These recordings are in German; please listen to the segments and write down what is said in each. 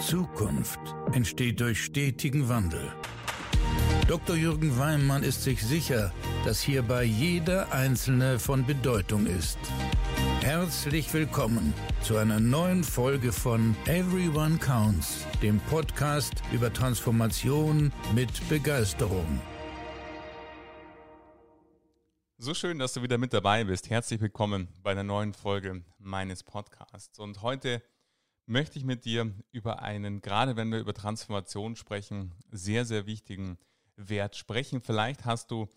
Zukunft entsteht durch stetigen Wandel. Dr. Jürgen Weimann ist sich sicher, dass hierbei jeder Einzelne von Bedeutung ist. Herzlich willkommen zu einer neuen Folge von Everyone Counts, dem Podcast über Transformation mit Begeisterung. So schön, dass du wieder mit dabei bist. Herzlich willkommen bei einer neuen Folge meines Podcasts. Und heute möchte ich mit dir über einen, gerade wenn wir über Transformation sprechen, sehr, sehr wichtigen Wert sprechen. Vielleicht hast du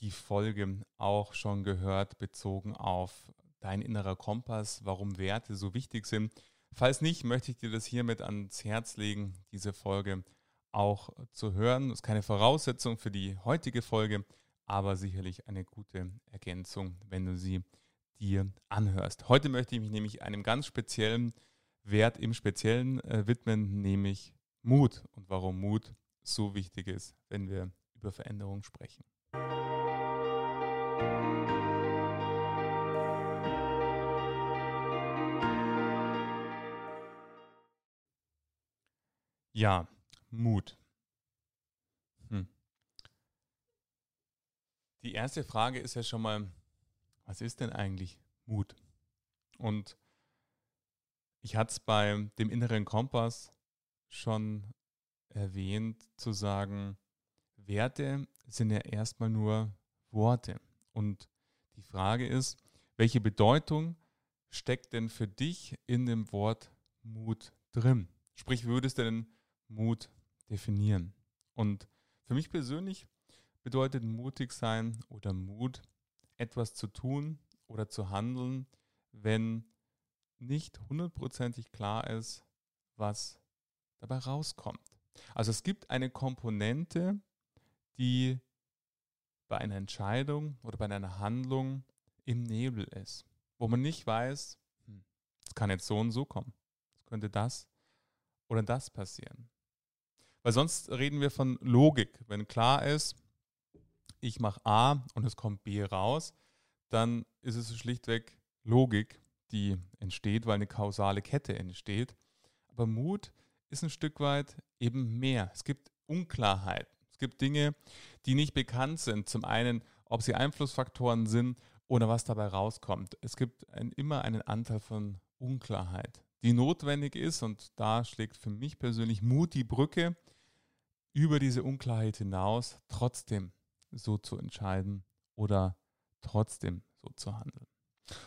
die Folge auch schon gehört, bezogen auf dein innerer Kompass, warum Werte so wichtig sind. Falls nicht, möchte ich dir das hiermit ans Herz legen, diese Folge auch zu hören. Das ist keine Voraussetzung für die heutige Folge, aber sicherlich eine gute Ergänzung, wenn du sie dir anhörst. Heute möchte ich mich nämlich einem ganz speziellen Wert im Speziellen äh, widmen, nämlich Mut und warum Mut so wichtig ist, wenn wir über Veränderung sprechen. Ja, Mut. Hm. Die erste Frage ist ja schon mal, was ist denn eigentlich Mut? Und ich hatte es bei dem inneren Kompass schon erwähnt, zu sagen, Werte sind ja erstmal nur Worte. Und die Frage ist, welche Bedeutung steckt denn für dich in dem Wort Mut drin? Sprich, würdest du denn Mut definieren? Und für mich persönlich bedeutet mutig sein oder Mut, etwas zu tun oder zu handeln, wenn nicht hundertprozentig klar ist, was dabei rauskommt. Also es gibt eine Komponente, die bei einer Entscheidung oder bei einer Handlung im Nebel ist, wo man nicht weiß, hm, es kann jetzt so und so kommen, es könnte das oder das passieren. Weil sonst reden wir von Logik. Wenn klar ist, ich mache A und es kommt B raus, dann ist es schlichtweg Logik die entsteht, weil eine kausale Kette entsteht. Aber Mut ist ein Stück weit eben mehr. Es gibt Unklarheit. Es gibt Dinge, die nicht bekannt sind. Zum einen, ob sie Einflussfaktoren sind oder was dabei rauskommt. Es gibt ein, immer einen Anteil von Unklarheit, die notwendig ist. Und da schlägt für mich persönlich Mut die Brücke, über diese Unklarheit hinaus trotzdem so zu entscheiden oder trotzdem so zu handeln.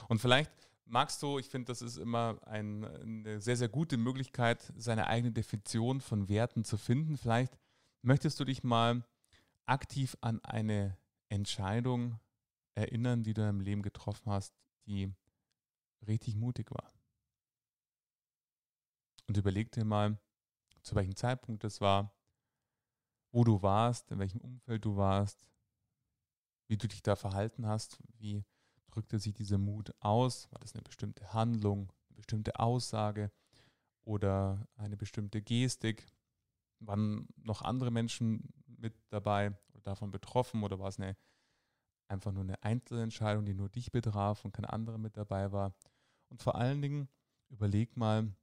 Und vielleicht magst du, ich finde, das ist immer ein, eine sehr, sehr gute Möglichkeit, seine eigene Definition von Werten zu finden. Vielleicht möchtest du dich mal aktiv an eine Entscheidung erinnern, die du deinem Leben getroffen hast, die richtig mutig war. Und überleg dir mal, zu welchem Zeitpunkt es war, wo du warst, in welchem Umfeld du warst, wie du dich da verhalten hast, wie drückte sich dieser Mut aus? War das eine bestimmte Handlung, eine bestimmte Aussage oder eine bestimmte Gestik? Waren noch andere Menschen mit dabei oder davon betroffen oder war es eine, einfach nur eine Einzelentscheidung, die nur dich betraf und kein anderer mit dabei war? Und vor allen Dingen überleg mal,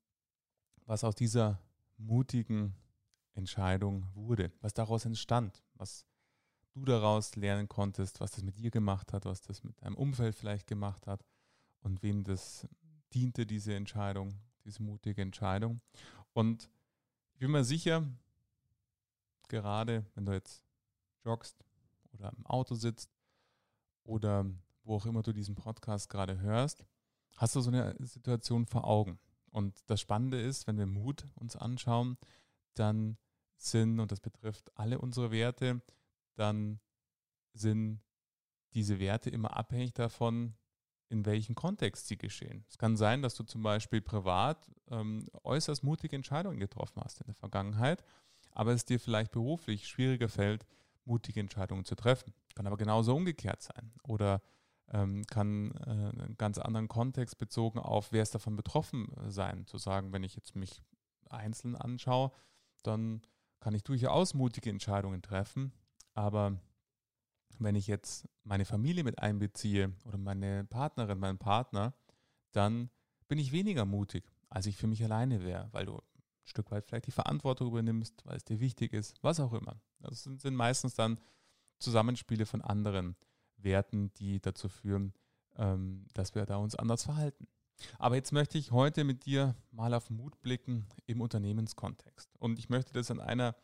was aus dieser mutigen Entscheidung wurde, was daraus entstand, was du daraus lernen konntest, was das mit dir gemacht hat, was das mit deinem Umfeld vielleicht gemacht hat und wem das diente, diese Entscheidung, diese mutige Entscheidung. Und ich bin mir sicher, gerade wenn du jetzt joggst oder im Auto sitzt oder wo auch immer du diesen Podcast gerade hörst, hast du so eine Situation vor Augen. Und das Spannende ist, wenn wir Mut uns anschauen, dann sind, und das betrifft alle unsere Werte, dann sind diese Werte immer abhängig davon, in welchem Kontext sie geschehen. Es kann sein, dass du zum Beispiel privat ähm, äußerst mutige Entscheidungen getroffen hast in der Vergangenheit, aber es dir vielleicht beruflich schwieriger fällt, mutige Entscheidungen zu treffen. Kann aber genauso umgekehrt sein oder ähm, kann äh, einen ganz anderen Kontext bezogen auf, wer ist davon betroffen sein, zu sagen, wenn ich jetzt mich einzeln anschaue, dann kann ich durchaus mutige Entscheidungen treffen, aber wenn ich jetzt meine Familie mit einbeziehe oder meine Partnerin, meinen Partner, dann bin ich weniger mutig, als ich für mich alleine wäre, weil du ein Stück weit vielleicht die Verantwortung übernimmst, weil es dir wichtig ist, was auch immer. Das sind, sind meistens dann Zusammenspiele von anderen Werten, die dazu führen, ähm, dass wir da uns anders verhalten. Aber jetzt möchte ich heute mit dir mal auf Mut blicken im Unternehmenskontext. Und ich möchte das an einer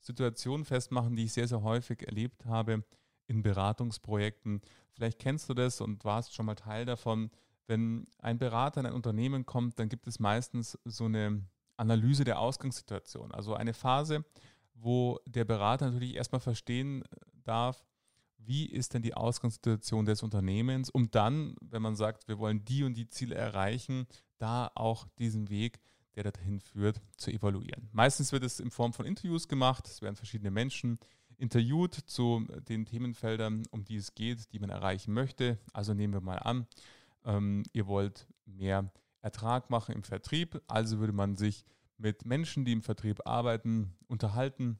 Situation festmachen, die ich sehr, sehr häufig erlebt habe in Beratungsprojekten. Vielleicht kennst du das und warst schon mal Teil davon. Wenn ein Berater in ein Unternehmen kommt, dann gibt es meistens so eine Analyse der Ausgangssituation. Also eine Phase, wo der Berater natürlich erstmal verstehen darf, wie ist denn die Ausgangssituation des Unternehmens, um dann, wenn man sagt, wir wollen die und die Ziele erreichen, da auch diesen Weg, der dahin führt, zu evaluieren. Meistens wird es in Form von Interviews gemacht, es werden verschiedene Menschen interviewt zu den Themenfeldern, um die es geht, die man erreichen möchte. Also nehmen wir mal an, ähm, ihr wollt mehr Ertrag machen im Vertrieb, also würde man sich mit Menschen, die im Vertrieb arbeiten, unterhalten,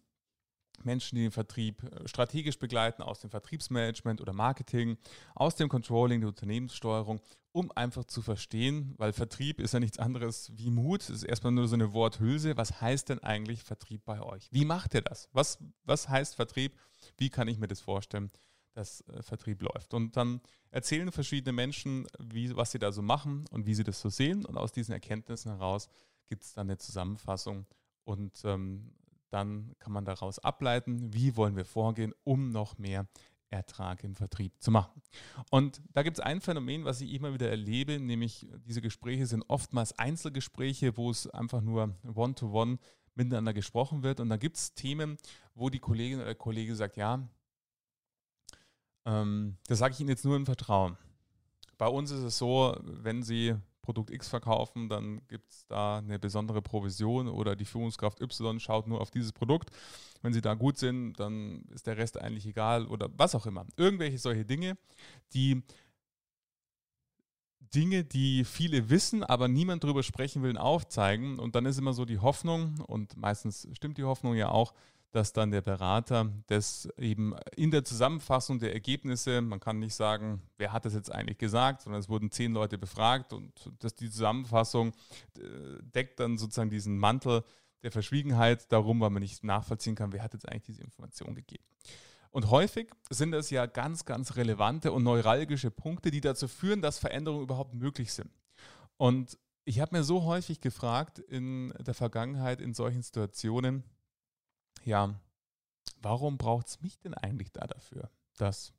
Menschen, die den Vertrieb äh, strategisch begleiten, aus dem Vertriebsmanagement oder Marketing, aus dem Controlling, der Unternehmenssteuerung, um einfach zu verstehen, weil Vertrieb ist ja nichts anderes wie Mut, ist erstmal nur so eine Worthülse. Was heißt denn eigentlich Vertrieb bei euch? Wie macht ihr das? Was, was heißt Vertrieb? Wie kann ich mir das vorstellen, dass äh, Vertrieb läuft? Und dann erzählen verschiedene Menschen, wie, was sie da so machen und wie sie das so sehen. Und aus diesen Erkenntnissen heraus gibt es dann eine Zusammenfassung und ähm, dann kann man daraus ableiten, wie wollen wir vorgehen, um noch mehr Ertrag im Vertrieb zu machen. Und da gibt es ein Phänomen, was ich immer wieder erlebe, nämlich diese Gespräche sind oftmals Einzelgespräche, wo es einfach nur one-to-one -one miteinander gesprochen wird. Und da gibt es Themen, wo die Kollegin oder der Kollege sagt, ja, ähm, das sage ich Ihnen jetzt nur im Vertrauen. Bei uns ist es so, wenn Sie Produkt X verkaufen, dann gibt es da eine besondere Provision oder die Führungskraft Y schaut nur auf dieses Produkt. Wenn sie da gut sind, dann ist der Rest eigentlich egal oder was auch immer. Irgendwelche solche Dinge, die Dinge, die viele wissen, aber niemand darüber sprechen will, aufzeigen. Und dann ist immer so die Hoffnung, und meistens stimmt die Hoffnung ja auch, dass dann der Berater das eben in der Zusammenfassung der Ergebnisse, man kann nicht sagen, wer hat das jetzt eigentlich gesagt, sondern es wurden zehn Leute befragt und dass die Zusammenfassung äh, deckt dann sozusagen diesen Mantel der Verschwiegenheit darum, weil man nicht nachvollziehen kann, wer hat jetzt eigentlich diese Information gegeben. Und häufig sind das ja ganz, ganz relevante und neuralgische Punkte, die dazu führen, dass Veränderungen überhaupt möglich sind. Und ich habe mir so häufig gefragt in der Vergangenheit in solchen Situationen, ja, warum braucht es mich denn eigentlich da dafür, dass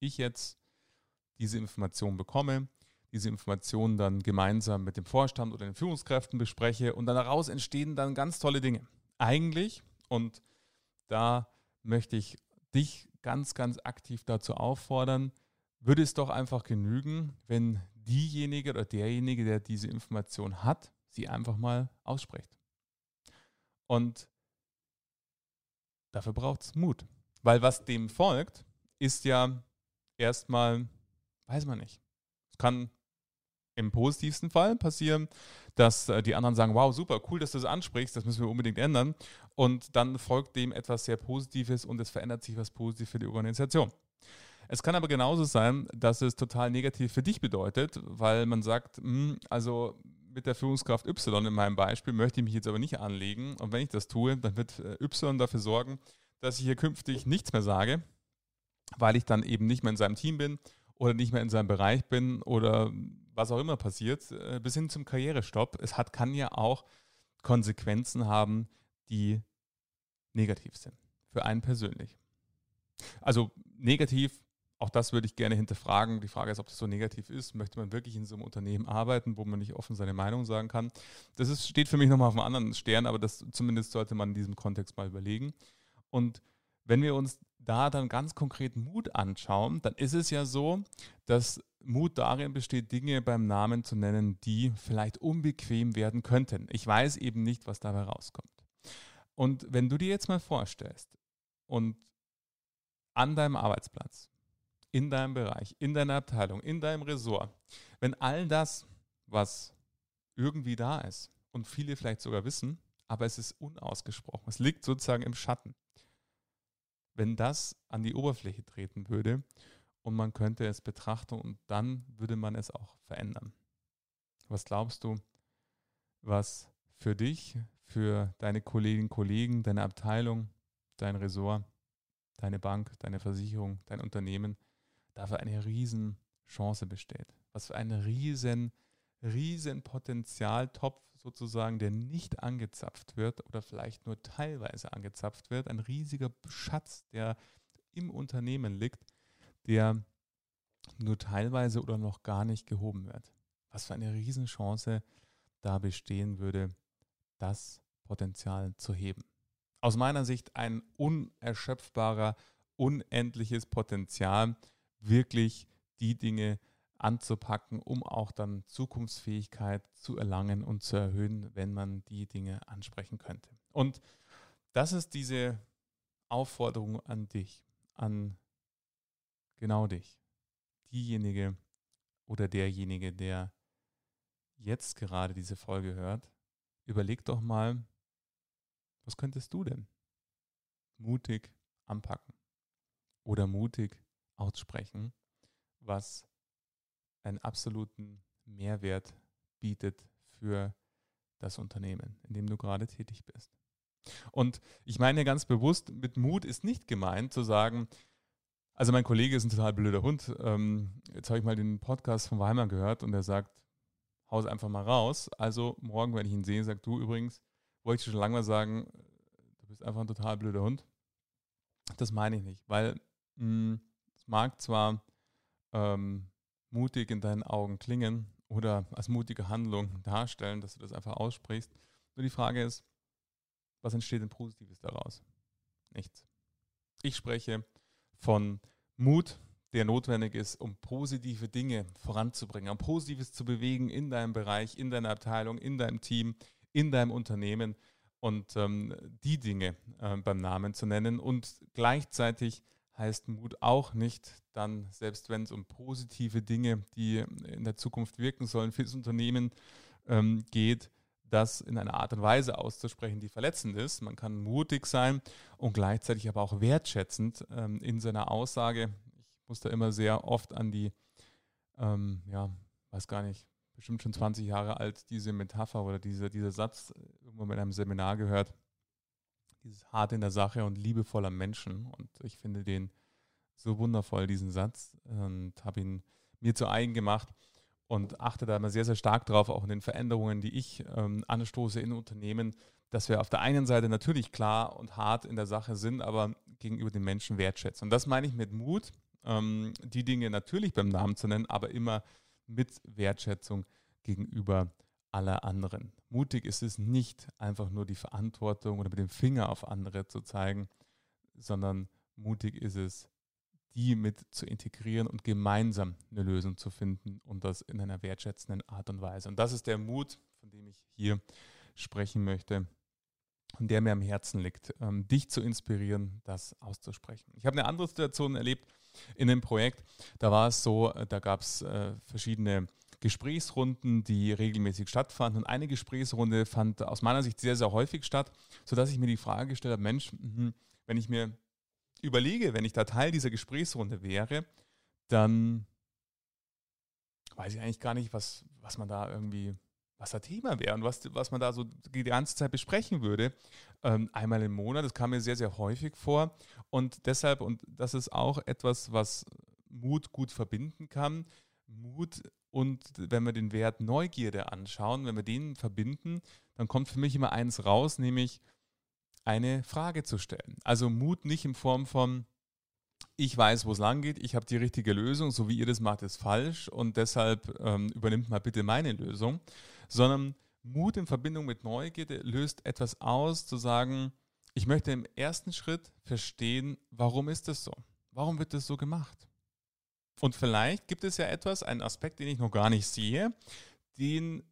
ich jetzt diese Information bekomme, diese Informationen dann gemeinsam mit dem Vorstand oder den Führungskräften bespreche und dann daraus entstehen dann ganz tolle Dinge. Eigentlich, und da möchte ich dich ganz, ganz aktiv dazu auffordern, würde es doch einfach genügen, wenn diejenige oder derjenige, der diese Information hat, sie einfach mal ausspricht. Und Dafür braucht es Mut. Weil was dem folgt, ist ja erstmal, weiß man nicht. Es kann im positivsten Fall passieren, dass äh, die anderen sagen, wow, super, cool, dass du das ansprichst, das müssen wir unbedingt ändern. Und dann folgt dem etwas sehr Positives und es verändert sich was Positives für die Organisation. Es kann aber genauso sein, dass es total negativ für dich bedeutet, weil man sagt, hm, also mit der Führungskraft Y in meinem Beispiel möchte ich mich jetzt aber nicht anlegen. Und wenn ich das tue, dann wird äh, Y dafür sorgen, dass ich hier künftig nichts mehr sage, weil ich dann eben nicht mehr in seinem Team bin oder nicht mehr in seinem Bereich bin oder was auch immer passiert, äh, bis hin zum Karrierestopp. Es hat, kann ja auch Konsequenzen haben, die negativ sind. Für einen persönlich. Also negativ auch das würde ich gerne hinterfragen. Die Frage ist, ob das so negativ ist. Möchte man wirklich in so einem Unternehmen arbeiten, wo man nicht offen seine Meinung sagen kann? Das ist, steht für mich nochmal auf einem anderen Stern, aber das zumindest sollte man in diesem Kontext mal überlegen. Und wenn wir uns da dann ganz konkret Mut anschauen, dann ist es ja so, dass Mut darin besteht, Dinge beim Namen zu nennen, die vielleicht unbequem werden könnten. Ich weiß eben nicht, was dabei rauskommt. Und wenn du dir jetzt mal vorstellst und an deinem Arbeitsplatz in deinem Bereich, in deiner Abteilung, in deinem Ressort, wenn all das, was irgendwie da ist und viele vielleicht sogar wissen, aber es ist unausgesprochen, es liegt sozusagen im Schatten, wenn das an die Oberfläche treten würde und man könnte es betrachten und dann würde man es auch verändern. Was glaubst du, was für dich, für deine Kolleginnen und Kollegen, deine Abteilung, dein Ressort, deine Bank, deine Versicherung, dein Unternehmen dafür eine Riesenchance besteht. Was für ein riesen, riesen Potenzialtopf sozusagen, der nicht angezapft wird oder vielleicht nur teilweise angezapft wird. Ein riesiger Schatz, der im Unternehmen liegt, der nur teilweise oder noch gar nicht gehoben wird. Was für eine Riesenchance da bestehen würde, das Potenzial zu heben. Aus meiner Sicht ein unerschöpfbarer, unendliches Potenzial, wirklich die Dinge anzupacken, um auch dann Zukunftsfähigkeit zu erlangen und zu erhöhen, wenn man die Dinge ansprechen könnte. Und das ist diese Aufforderung an dich, an genau dich, diejenige oder derjenige, der jetzt gerade diese Folge hört, überleg doch mal, was könntest du denn mutig anpacken oder mutig aussprechen, was einen absoluten Mehrwert bietet für das Unternehmen, in dem du gerade tätig bist. Und ich meine ganz bewusst, mit Mut ist nicht gemeint zu sagen, also mein Kollege ist ein total blöder Hund. Ähm, jetzt habe ich mal den Podcast von Weimar gehört und er sagt, haus einfach mal raus. Also morgen, wenn ich ihn sehe, sagt du übrigens, wollte ich schon lange mal sagen, du bist einfach ein total blöder Hund. Das meine ich nicht, weil hm, es mag zwar ähm, mutig in deinen Augen klingen oder als mutige Handlung darstellen, dass du das einfach aussprichst. Nur die Frage ist, was entsteht denn Positives daraus? Nichts. Ich spreche von Mut, der notwendig ist, um positive Dinge voranzubringen, um Positives zu bewegen in deinem Bereich, in deiner Abteilung, in deinem Team, in deinem Unternehmen und ähm, die Dinge äh, beim Namen zu nennen. Und gleichzeitig heißt Mut auch nicht dann, selbst wenn es um positive Dinge, die in der Zukunft wirken sollen, für das Unternehmen ähm, geht, das in einer Art und Weise auszusprechen, die verletzend ist. Man kann mutig sein und gleichzeitig aber auch wertschätzend ähm, in seiner Aussage. Ich muss da immer sehr oft an die, ähm, ja, weiß gar nicht, bestimmt schon 20 Jahre alt, diese Metapher oder diese, dieser Satz irgendwann mit einem Seminar gehört. Dieses hart in der Sache und liebevoller Menschen. Und ich finde den so wundervoll, diesen Satz, und habe ihn mir zu eigen gemacht und achte da immer sehr, sehr stark drauf, auch in den Veränderungen, die ich ähm, anstoße in Unternehmen, dass wir auf der einen Seite natürlich klar und hart in der Sache sind, aber gegenüber den Menschen wertschätzen. Und das meine ich mit Mut, ähm, die Dinge natürlich beim Namen zu nennen, aber immer mit Wertschätzung gegenüber aller anderen. Mutig ist es nicht, einfach nur die Verantwortung oder mit dem Finger auf andere zu zeigen, sondern mutig ist es, die mit zu integrieren und gemeinsam eine Lösung zu finden und das in einer wertschätzenden Art und Weise. Und das ist der Mut, von dem ich hier sprechen möchte und der mir am Herzen liegt, ähm, dich zu inspirieren, das auszusprechen. Ich habe eine andere Situation erlebt in dem Projekt. Da war es so, äh, da gab es äh, verschiedene Gesprächsrunden, die regelmäßig stattfanden. Und eine Gesprächsrunde fand aus meiner Sicht sehr, sehr häufig statt, sodass ich mir die Frage gestellt habe, Mensch, mh, wenn ich mir überlege, wenn ich da Teil dieser Gesprächsrunde wäre, dann weiß ich eigentlich gar nicht, was, was man da irgendwie, was da Thema wäre und was, was man da so die ganze Zeit besprechen würde. Ähm, einmal im Monat, das kam mir sehr, sehr häufig vor. Und deshalb, und das ist auch etwas, was Mut gut verbinden kann. Mut und wenn wir den Wert Neugierde anschauen, wenn wir den verbinden, dann kommt für mich immer eins raus, nämlich eine Frage zu stellen. Also Mut nicht in Form von, ich weiß, wo es lang geht, ich habe die richtige Lösung, so wie ihr das macht, ist falsch und deshalb ähm, übernimmt mal bitte meine Lösung, sondern Mut in Verbindung mit Neugierde löst etwas aus, zu sagen, ich möchte im ersten Schritt verstehen, warum ist das so? Warum wird das so gemacht? Und vielleicht gibt es ja etwas, einen Aspekt, den ich noch gar nicht sehe, den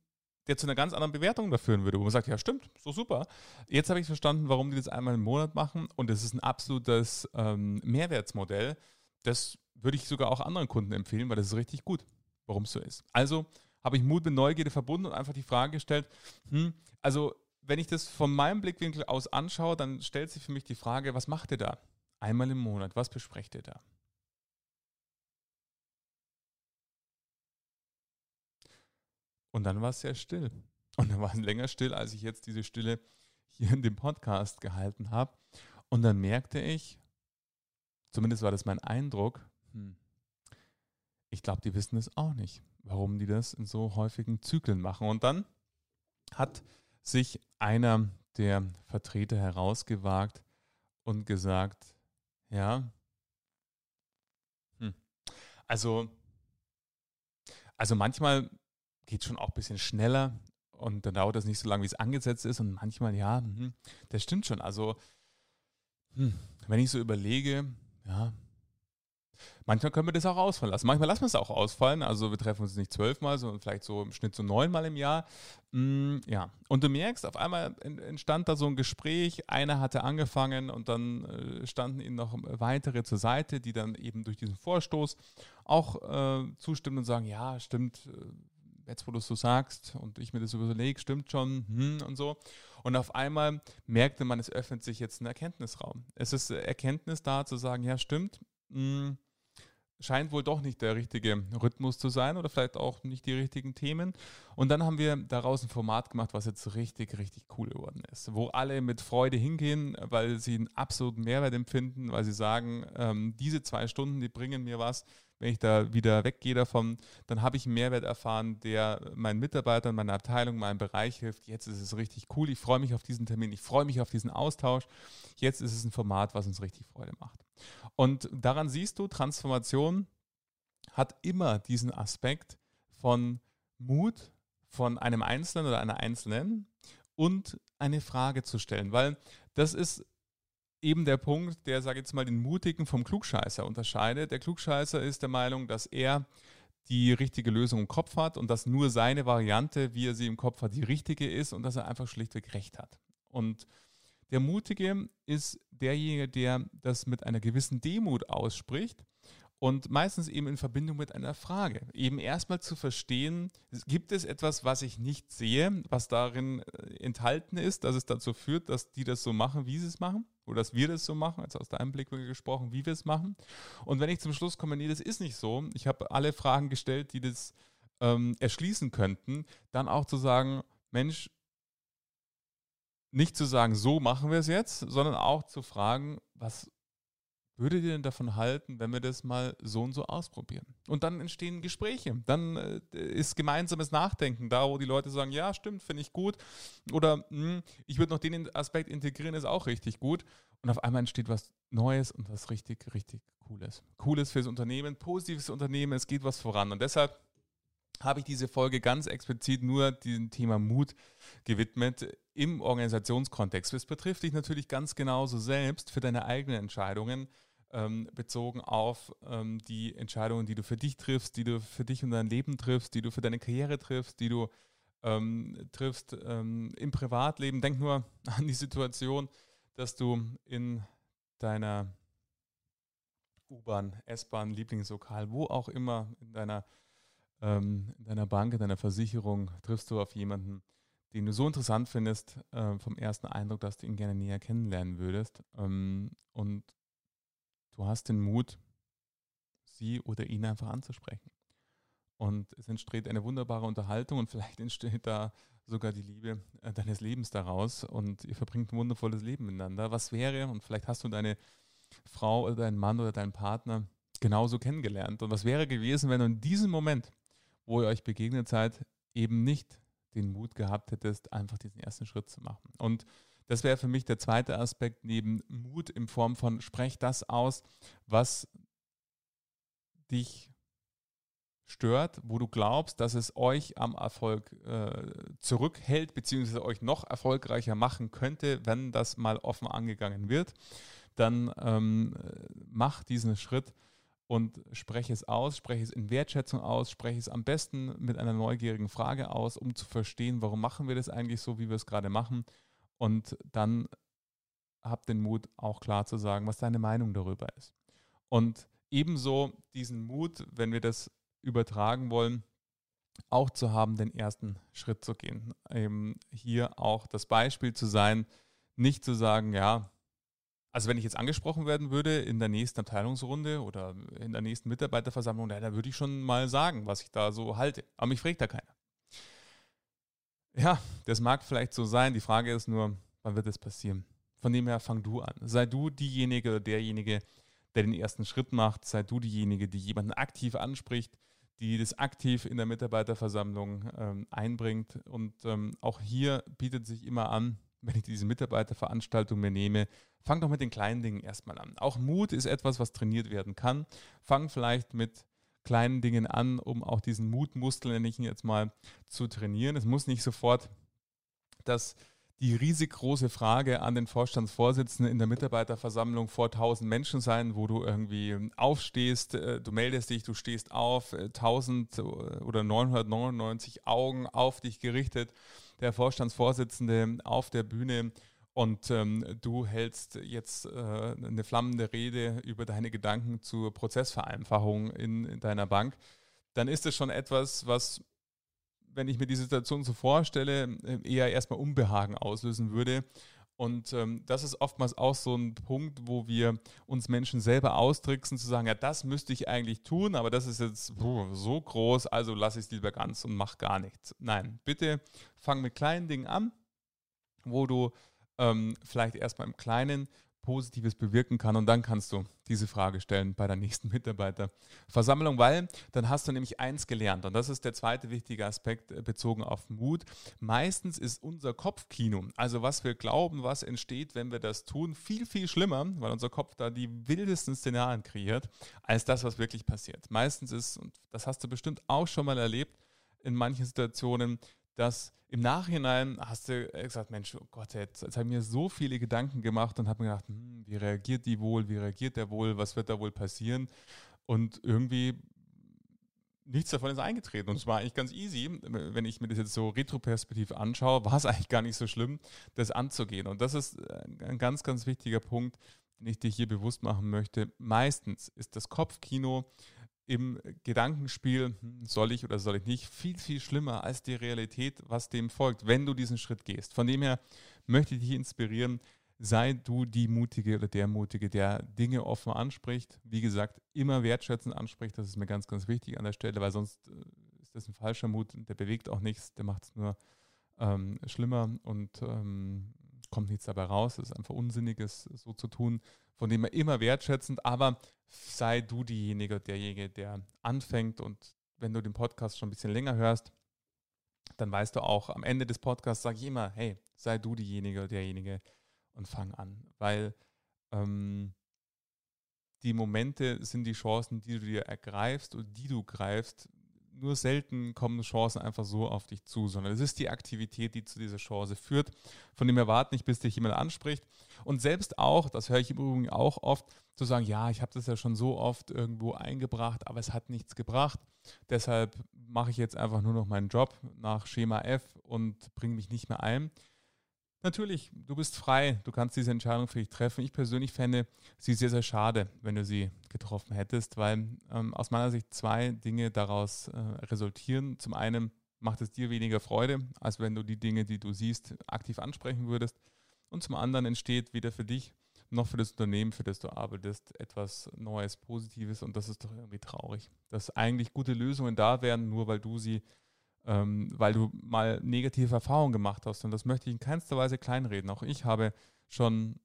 der zu einer ganz anderen Bewertung da führen würde, wo man sagt, ja stimmt, so super. Jetzt habe ich verstanden, warum die das einmal im Monat machen und es ist ein absolutes ähm, Mehrwertsmodell. Das würde ich sogar auch anderen Kunden empfehlen, weil das ist richtig gut, warum es so ist. Also habe ich Mut mit Neugierde verbunden und einfach die Frage gestellt, hm, also wenn ich das von meinem Blickwinkel aus anschaue, dann stellt sich für mich die Frage, was macht ihr da? Einmal im Monat, was besprecht ihr da? Und dann war es sehr still. Und dann war es länger still, als ich jetzt diese Stille hier in dem Podcast gehalten habe. Und dann merkte ich, zumindest war das mein Eindruck, hm, ich glaube, die wissen es auch nicht, warum die das in so häufigen Zyklen machen. Und dann hat sich einer der Vertreter herausgewagt und gesagt, ja, hm, also, also manchmal geht schon auch ein bisschen schneller und dann dauert das nicht so lange, wie es angesetzt ist. Und manchmal, ja, hm, das stimmt schon. Also, hm, wenn ich so überlege, ja, Manchmal können wir das auch ausfallen lassen. Manchmal lassen wir es auch ausfallen. Also wir treffen uns nicht zwölfmal, sondern vielleicht so im Schnitt so neunmal im Jahr. Mm, ja. Und du merkst, auf einmal entstand da so ein Gespräch. Einer hatte angefangen und dann äh, standen ihnen noch weitere zur Seite, die dann eben durch diesen Vorstoß auch äh, zustimmen und sagen, ja, stimmt, äh, jetzt wo du es so sagst und ich mir das überlege, stimmt schon hm, und so. Und auf einmal merkte man, es öffnet sich jetzt ein Erkenntnisraum. Es ist Erkenntnis da zu sagen, ja, stimmt. Mh, mm, scheint wohl doch nicht der richtige Rhythmus zu sein oder vielleicht auch nicht die richtigen Themen. Und dann haben wir daraus ein Format gemacht, was jetzt richtig, richtig cool geworden ist, wo alle mit Freude hingehen, weil sie einen absoluten Mehrwert empfinden, weil sie sagen, ähm, diese zwei Stunden, die bringen mir was. Wenn ich da wieder weggehe davon, dann habe ich einen Mehrwert erfahren, der meinen Mitarbeitern, meiner Abteilung, meinem Bereich hilft. Jetzt ist es richtig cool. Ich freue mich auf diesen Termin. Ich freue mich auf diesen Austausch. Jetzt ist es ein Format, was uns richtig Freude macht. Und daran siehst du, Transformation hat immer diesen Aspekt von Mut von einem Einzelnen oder einer Einzelnen und eine Frage zu stellen, weil das ist eben der Punkt, der, sage ich jetzt mal, den Mutigen vom Klugscheißer unterscheidet. Der Klugscheißer ist der Meinung, dass er die richtige Lösung im Kopf hat und dass nur seine Variante, wie er sie im Kopf hat, die richtige ist und dass er einfach schlichtweg recht hat. Und der Mutige ist derjenige, der das mit einer gewissen Demut ausspricht und meistens eben in Verbindung mit einer Frage. Eben erstmal zu verstehen, gibt es etwas, was ich nicht sehe, was darin äh, enthalten ist, dass es dazu führt, dass die das so machen, wie sie es machen? Oder dass wir das so machen, also aus deinem Blickwinkel gesprochen, wie wir es machen. Und wenn ich zum Schluss komme, nee, das ist nicht so, ich habe alle Fragen gestellt, die das ähm, erschließen könnten, dann auch zu sagen, Mensch, nicht zu sagen, so machen wir es jetzt, sondern auch zu fragen, was würdet ihr denn davon halten, wenn wir das mal so und so ausprobieren? Und dann entstehen Gespräche. Dann äh, ist gemeinsames Nachdenken da, wo die Leute sagen, ja, stimmt, finde ich gut. Oder hm, ich würde noch den Aspekt integrieren, ist auch richtig gut. Und auf einmal entsteht was Neues und was richtig, richtig Cooles. Cooles fürs Unternehmen, positives Unternehmen, es geht was voran. Und deshalb habe ich diese Folge ganz explizit nur diesem Thema Mut gewidmet im Organisationskontext. Das betrifft dich natürlich ganz genauso selbst für deine eigenen Entscheidungen, ähm, bezogen auf ähm, die Entscheidungen, die du für dich triffst, die du für dich und dein Leben triffst, die du für deine Karriere triffst, die du ähm, triffst ähm, im Privatleben. Denk nur an die Situation, dass du in deiner U-Bahn, S-Bahn, Lieblingslokal, wo auch immer in deiner ähm, in deiner Bank, in deiner Versicherung triffst du auf jemanden, den du so interessant findest, äh, vom ersten Eindruck, dass du ihn gerne näher kennenlernen würdest. Ähm, und du hast den Mut, sie oder ihn einfach anzusprechen. Und es entsteht eine wunderbare Unterhaltung und vielleicht entsteht da sogar die Liebe äh, deines Lebens daraus und ihr verbringt ein wundervolles Leben miteinander. Was wäre, und vielleicht hast du deine Frau oder deinen Mann oder deinen Partner genauso kennengelernt. Und was wäre gewesen, wenn du in diesem Moment wo ihr euch begegnet seid, eben nicht den Mut gehabt hättest, einfach diesen ersten Schritt zu machen. Und das wäre für mich der zweite Aspekt neben Mut in Form von sprech das aus, was dich stört, wo du glaubst, dass es euch am Erfolg äh, zurückhält, beziehungsweise euch noch erfolgreicher machen könnte, wenn das mal offen angegangen wird, dann ähm, mach diesen Schritt und spreche es aus, spreche es in Wertschätzung aus, spreche es am besten mit einer neugierigen Frage aus, um zu verstehen, warum machen wir das eigentlich so, wie wir es gerade machen. Und dann hab den Mut, auch klar zu sagen, was deine Meinung darüber ist. Und ebenso diesen Mut, wenn wir das übertragen wollen, auch zu haben, den ersten Schritt zu gehen. Eben hier auch das Beispiel zu sein, nicht zu sagen, ja, also wenn ich jetzt angesprochen werden würde in der nächsten Abteilungsrunde oder in der nächsten Mitarbeiterversammlung, da würde ich schon mal sagen, was ich da so halte. Aber mich fragt da keiner. Ja, das mag vielleicht so sein. Die Frage ist nur, wann wird es passieren? Von dem her fang du an. Sei du diejenige oder derjenige, der den ersten Schritt macht. Sei du diejenige, die jemanden aktiv anspricht, die das aktiv in der Mitarbeiterversammlung ähm, einbringt. Und ähm, auch hier bietet sich immer an, wenn ich diese Mitarbeiterveranstaltung mir nehme, fang doch mit den kleinen Dingen erstmal an. Auch Mut ist etwas, was trainiert werden kann. Fang vielleicht mit kleinen Dingen an, um auch diesen Mutmuskel, nenne ich ihn jetzt mal, zu trainieren. Es muss nicht sofort das die riesig große Frage an den Vorstandsvorsitzenden in der Mitarbeiterversammlung vor 1000 Menschen sein, wo du irgendwie aufstehst, äh, du meldest dich, du stehst auf, 1000 äh, oder 999 Augen auf dich gerichtet, der Vorstandsvorsitzende auf der Bühne und ähm, du hältst jetzt äh, eine flammende Rede über deine Gedanken zur Prozessvereinfachung in, in deiner Bank, dann ist es schon etwas, was wenn ich mir die Situation so vorstelle, äh, eher erstmal Unbehagen auslösen würde. Und ähm, das ist oftmals auch so ein Punkt, wo wir uns Menschen selber austricksen, zu sagen, ja, das müsste ich eigentlich tun, aber das ist jetzt so groß, also lasse ich es lieber ganz und mach gar nichts. Nein, bitte fang mit kleinen Dingen an, wo du ähm, vielleicht erstmal im Kleinen Positives bewirken kann und dann kannst du diese Frage stellen bei der nächsten Mitarbeiterversammlung, weil dann hast du nämlich eins gelernt und das ist der zweite wichtige Aspekt äh, bezogen auf Mut. Meistens ist unser Kopfkino, also was wir glauben, was entsteht, wenn wir das tun, viel, viel schlimmer, weil unser Kopf da die wildesten Szenarien kreiert, als das, was wirklich passiert. Meistens ist, und das hast du bestimmt auch schon mal erlebt, in manchen Situationen, dass im Nachhinein hast du gesagt, Mensch, oh Gott, jetzt, jetzt ich mir so viele Gedanken gemacht und habe mir gedacht, hm, wie reagiert die wohl, wie reagiert der wohl, was wird da wohl passieren? Und irgendwie nichts davon ist eingetreten. Und es war eigentlich ganz easy, wenn ich mir das jetzt so retroperspektiv anschaue, war es eigentlich gar nicht so schlimm, das anzugehen. Und das ist ein ganz, ganz wichtiger Punkt, den ich dir hier bewusst machen möchte. Meistens ist das Kopfkino im Gedankenspiel, hm, soll ich oder soll ich nicht, viel, viel schlimmer als die Realität, was dem folgt, wenn du diesen Schritt gehst. Von dem her möchte ich dich inspirieren, sei du die Mutige oder der Mutige, der Dinge offen anspricht. Wie gesagt, immer wertschätzend anspricht, das ist mir ganz, ganz wichtig an der Stelle, weil sonst äh, ist das ein falscher Mut, der bewegt auch nichts, der macht es nur ähm, schlimmer und ähm, kommt nichts dabei raus. Es ist einfach unsinniges, so zu tun. Von dem her immer wertschätzend, aber sei du diejenige, derjenige, der anfängt. Und wenn du den Podcast schon ein bisschen länger hörst, dann weißt du auch, am Ende des Podcasts sage ich immer, hey, sei du diejenige, derjenige und fang an. Weil ähm, die Momente sind die Chancen, die du dir ergreifst und die du greifst, nur selten kommen Chancen einfach so auf dich zu, sondern es ist die Aktivität, die zu dieser Chance führt. Von dem erwarten nicht, bis dich jemand anspricht. Und selbst auch, das höre ich im Übrigen auch oft, zu sagen, ja, ich habe das ja schon so oft irgendwo eingebracht, aber es hat nichts gebracht. Deshalb mache ich jetzt einfach nur noch meinen Job nach Schema F und bringe mich nicht mehr ein. Natürlich, du bist frei, du kannst diese Entscheidung für dich treffen. Ich persönlich fände sie sehr, sehr schade, wenn du sie getroffen hättest, weil ähm, aus meiner Sicht zwei Dinge daraus äh, resultieren. Zum einen macht es dir weniger Freude, als wenn du die Dinge, die du siehst, aktiv ansprechen würdest. Und zum anderen entsteht weder für dich noch für das Unternehmen, für das du arbeitest, etwas Neues, Positives. Und das ist doch irgendwie traurig, dass eigentlich gute Lösungen da wären, nur weil du sie ähm, weil du mal negative Erfahrungen gemacht hast. Und das möchte ich in keinster Weise kleinreden. Auch ich habe schon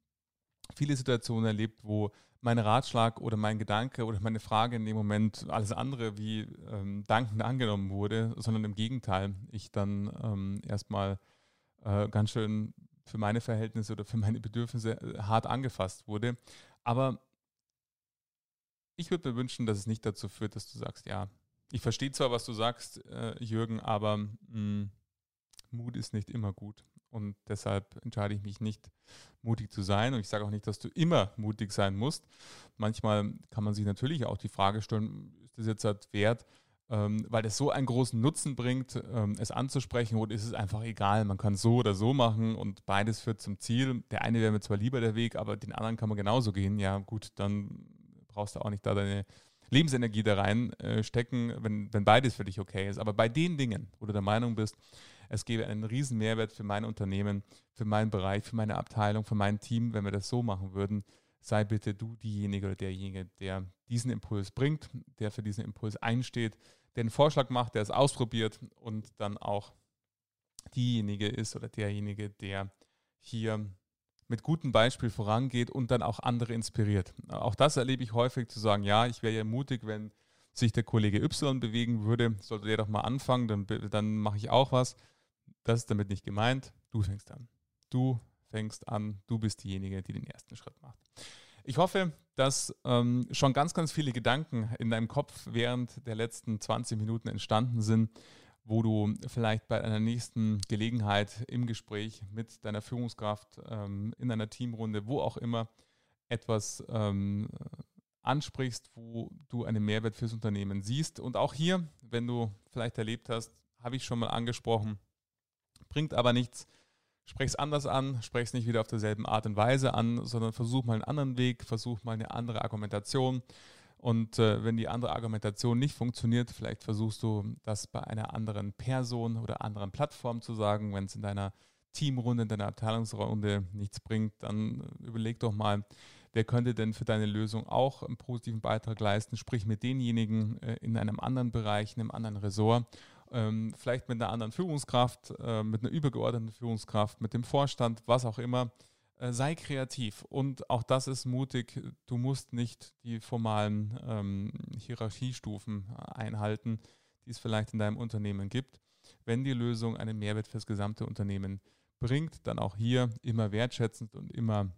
viele Situationen erlebt, wo mein Ratschlag oder mein Gedanke oder meine Frage in dem Moment alles andere wie ähm, dankend angenommen wurde, sondern im Gegenteil, ich dann ähm, erstmal äh, ganz schön für meine Verhältnisse oder für meine Bedürfnisse äh, hart angefasst wurde. Aber ich würde mir wünschen, dass es nicht dazu führt, dass du sagst, ja, ich verstehe zwar, was du sagst, äh, Jürgen, aber mh, hm, Mut ist nicht immer gut. Und deshalb entscheide ich mich nicht, mutig zu sein. Und ich sage auch nicht, dass du immer mutig sein musst. Manchmal kann man sich natürlich auch die Frage stellen, ist das jetzt halt wert, ähm, weil das so einen großen Nutzen bringt, ähm, es anzusprechen, oder ist es einfach egal, man kann so oder so machen und beides führt zum Ziel. Der eine wäre mir zwar lieber der Weg, aber den anderen kann man genauso gehen. Ja, gut, dann brauchst du auch nicht da deine Lebensenergie da reinstecken, äh, wenn, wenn beides für dich okay ist. Aber bei den Dingen, wo du der Meinung bist, es gäbe einen riesen Mehrwert für mein Unternehmen, für meinen Bereich, für meine Abteilung, für mein Team, wenn wir das so machen würden, sei bitte du diejenige oder derjenige, der diesen Impuls bringt, der für diesen Impuls einsteht, der einen Vorschlag macht, der es ausprobiert und dann auch diejenige ist oder derjenige, der hier mit gutem Beispiel vorangeht und dann auch andere inspiriert. Auch das erlebe ich häufig zu sagen, ja, ich wäre ja mutig, wenn sich der Kollege Y bewegen würde, sollte der doch mal anfangen, dann, dann mache ich auch was. Das ist damit nicht gemeint. Du fängst an. Du fängst an. Du bist diejenige, die den ersten Schritt macht. Ich hoffe, dass ähm, schon ganz, ganz viele Gedanken in deinem Kopf während der letzten 20 Minuten entstanden sind, wo du vielleicht bei einer nächsten Gelegenheit im Gespräch mit deiner Führungskraft ähm, in einer Teamrunde, wo auch immer, etwas ähm, ansprichst, wo du einen Mehrwert fürs Unternehmen siehst. Und auch hier, wenn du vielleicht erlebt hast, habe ich schon mal angesprochen, bringt aber nichts. Sprech es anders an, sprech es nicht wieder auf derselben Art und Weise an, sondern versuch mal einen anderen Weg, versuch mal eine andere Argumentation. Und äh, wenn die andere Argumentation nicht funktioniert, vielleicht versuchst du das bei einer anderen Person oder anderen Plattform zu sagen. Wenn es in deiner Teamrunde, in deiner Abteilungsrunde nichts bringt, dann überleg doch mal, wer könnte denn für deine Lösung auch einen positiven Beitrag leisten. Sprich mit denjenigen äh, in einem anderen Bereich, in einem anderen Ressort ähm, vielleicht mit einer anderen Führungskraft, äh, mit einer übergeordneten Führungskraft, mit dem Vorstand, was auch immer. Äh, sei kreativ und auch das ist mutig. Du musst nicht die formalen ähm, Hierarchiestufen einhalten, die es vielleicht in deinem Unternehmen gibt. Wenn die Lösung einen Mehrwert fürs gesamte Unternehmen bringt, dann auch hier immer wertschätzend und immer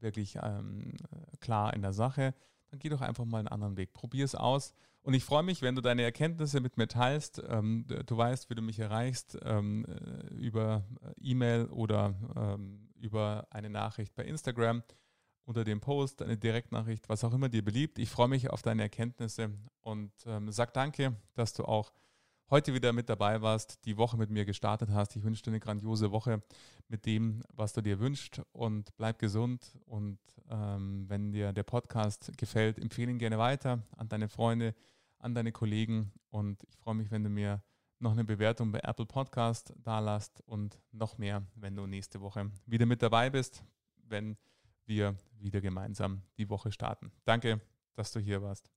wirklich ähm, klar in der Sache, dann geh doch einfach mal einen anderen Weg. Probier es aus. Und ich freue mich, wenn du deine Erkenntnisse mit mir teilst. Ähm, du weißt, wie du mich erreichst, ähm, äh, über äh, E-Mail oder ähm, über eine Nachricht bei Instagram unter dem Post, eine Direktnachricht, was auch immer dir beliebt. Ich freue mich auf deine Erkenntnisse und ähm, sag danke, dass du auch heute wieder mit dabei warst, die Woche mit mir gestartet hast. Ich wünsche dir eine grandiose Woche mit dem, was du dir wünschst und bleib gesund. Und ähm, wenn dir der Podcast gefällt, empfehle ihn gerne weiter an deine Freunde, an deine Kollegen und ich freue mich, wenn du mir noch eine Bewertung bei Apple Podcast da lasst und noch mehr, wenn du nächste Woche wieder mit dabei bist, wenn wir wieder gemeinsam die Woche starten. Danke, dass du hier warst.